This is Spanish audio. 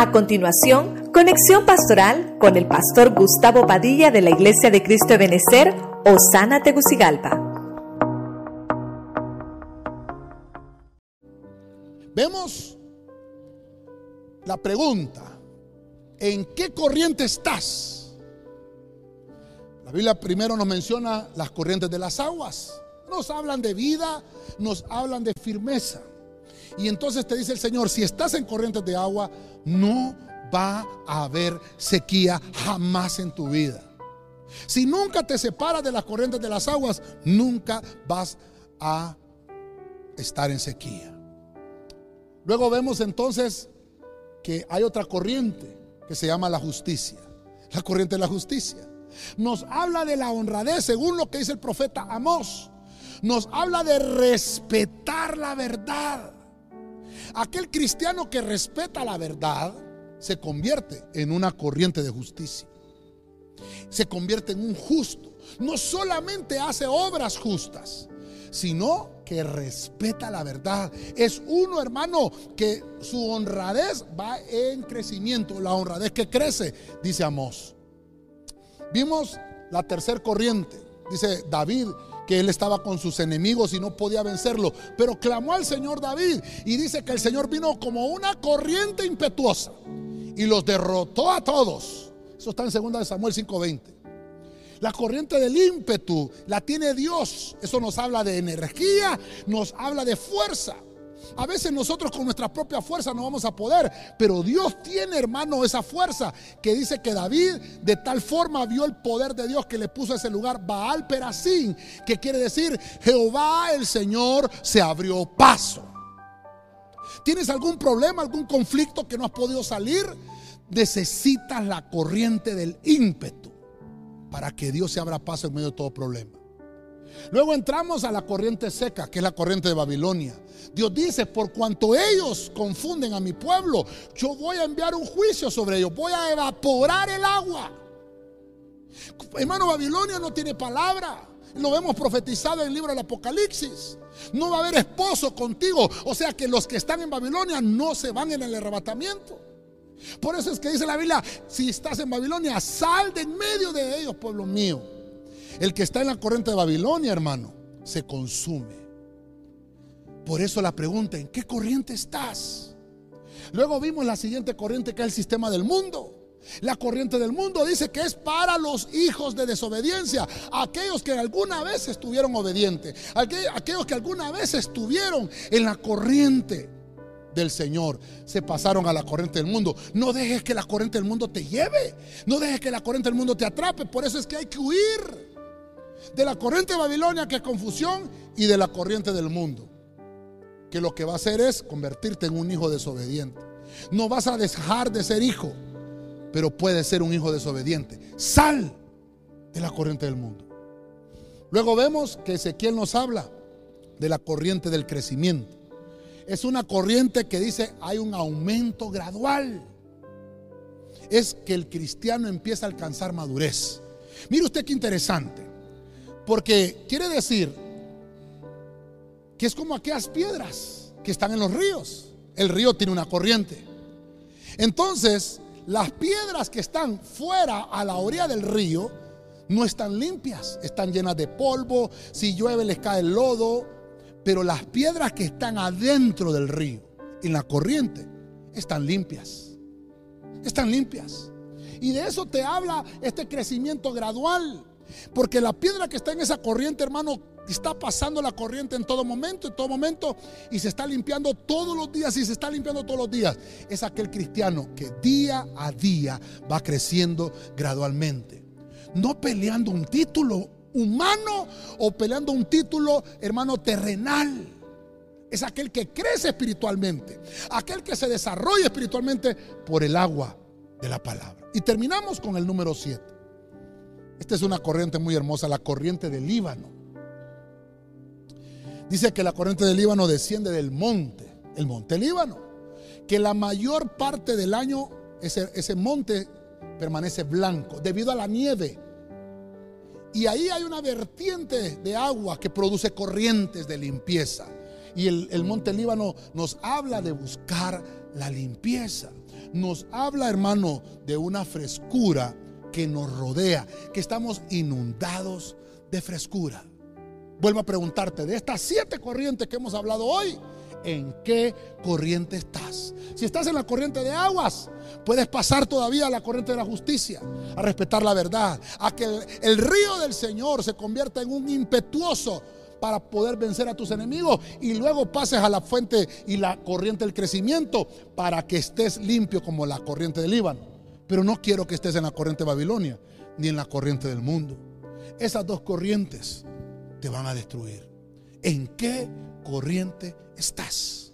A continuación, conexión pastoral con el pastor Gustavo Padilla de la Iglesia de Cristo de Benecer, Osana Tegucigalpa. Vemos la pregunta, ¿en qué corriente estás? La Biblia primero nos menciona las corrientes de las aguas. Nos hablan de vida, nos hablan de firmeza. Y entonces te dice el Señor, si estás en corrientes de agua, no va a haber sequía jamás en tu vida. Si nunca te separas de las corrientes de las aguas, nunca vas a estar en sequía. Luego vemos entonces que hay otra corriente que se llama la justicia. La corriente de la justicia. Nos habla de la honradez según lo que dice el profeta Amós. Nos habla de respetar la verdad. Aquel cristiano que respeta la verdad se convierte en una corriente de justicia. Se convierte en un justo. No solamente hace obras justas, sino que respeta la verdad. Es uno, hermano, que su honradez va en crecimiento. La honradez que crece, dice Amós. Vimos la tercer corriente. Dice David, que él estaba con sus enemigos y no podía vencerlo. Pero clamó al Señor David y dice que el Señor vino como una corriente impetuosa y los derrotó a todos. Eso está en 2 Samuel 5:20. La corriente del ímpetu la tiene Dios. Eso nos habla de energía, nos habla de fuerza. A veces nosotros con nuestra propia fuerza no vamos a poder, pero Dios tiene, hermano, esa fuerza que dice que David de tal forma vio el poder de Dios que le puso a ese lugar Baal Perasín, que quiere decir Jehová el Señor se abrió paso. ¿Tienes algún problema, algún conflicto que no has podido salir? Necesitas la corriente del ímpetu para que Dios se abra paso en medio de todo problema. Luego entramos a la corriente seca, que es la corriente de Babilonia. Dios dice, por cuanto ellos confunden a mi pueblo, yo voy a enviar un juicio sobre ellos, voy a evaporar el agua. Hermano, Babilonia no tiene palabra. Lo hemos profetizado en el libro del Apocalipsis. No va a haber esposo contigo. O sea que los que están en Babilonia no se van en el arrebatamiento. Por eso es que dice la Biblia, si estás en Babilonia, sal de en medio de ellos, pueblo mío. El que está en la corriente de Babilonia, hermano, se consume. Por eso la pregunta, ¿en qué corriente estás? Luego vimos la siguiente corriente que es el sistema del mundo. La corriente del mundo dice que es para los hijos de desobediencia, aquellos que alguna vez estuvieron obedientes, aquellos que alguna vez estuvieron en la corriente del Señor, se pasaron a la corriente del mundo. No dejes que la corriente del mundo te lleve, no dejes que la corriente del mundo te atrape, por eso es que hay que huir de la corriente de Babilonia, que es confusión, y de la corriente del mundo, que lo que va a hacer es convertirte en un hijo desobediente. No vas a dejar de ser hijo, pero puedes ser un hijo desobediente. Sal de la corriente del mundo. Luego vemos que Ezequiel nos habla de la corriente del crecimiento. Es una corriente que dice hay un aumento gradual. Es que el cristiano empieza a alcanzar madurez. Mire usted qué interesante. Porque quiere decir que es como aquellas piedras que están en los ríos. El río tiene una corriente. Entonces, las piedras que están fuera a la orilla del río no están limpias, están llenas de polvo, si llueve les cae el lodo, pero las piedras que están adentro del río, en la corriente, están limpias. Están limpias. Y de eso te habla este crecimiento gradual. Porque la piedra que está en esa corriente, hermano, está pasando la corriente en todo momento, en todo momento, y se está limpiando todos los días, y se está limpiando todos los días. Es aquel cristiano que día a día va creciendo gradualmente. No peleando un título humano o peleando un título, hermano, terrenal. Es aquel que crece espiritualmente, aquel que se desarrolla espiritualmente por el agua de la palabra. Y terminamos con el número 7. Esta es una corriente muy hermosa, la corriente del Líbano. Dice que la corriente del Líbano desciende del monte, el monte Líbano, que la mayor parte del año ese, ese monte permanece blanco debido a la nieve. Y ahí hay una vertiente de agua que produce corrientes de limpieza. Y el, el monte Líbano nos habla de buscar la limpieza. nos habla, hermano, de una frescura que nos rodea, que estamos inundados de frescura. Vuelvo a preguntarte, de estas siete corrientes que hemos hablado hoy, ¿en qué corriente estás? Si estás en la corriente de aguas, puedes pasar todavía a la corriente de la justicia, a respetar la verdad, a que el, río del Señor se convierta en un impetuoso para poder vencer a tus enemigos y luego pases a la fuente y la corriente del crecimiento para que estés limpio como la corriente del Líbano. Pero no quiero que estés en la corriente de Babilonia ni en la corriente del mundo. Esas dos corrientes te van a destruir. ¿En qué corriente estás?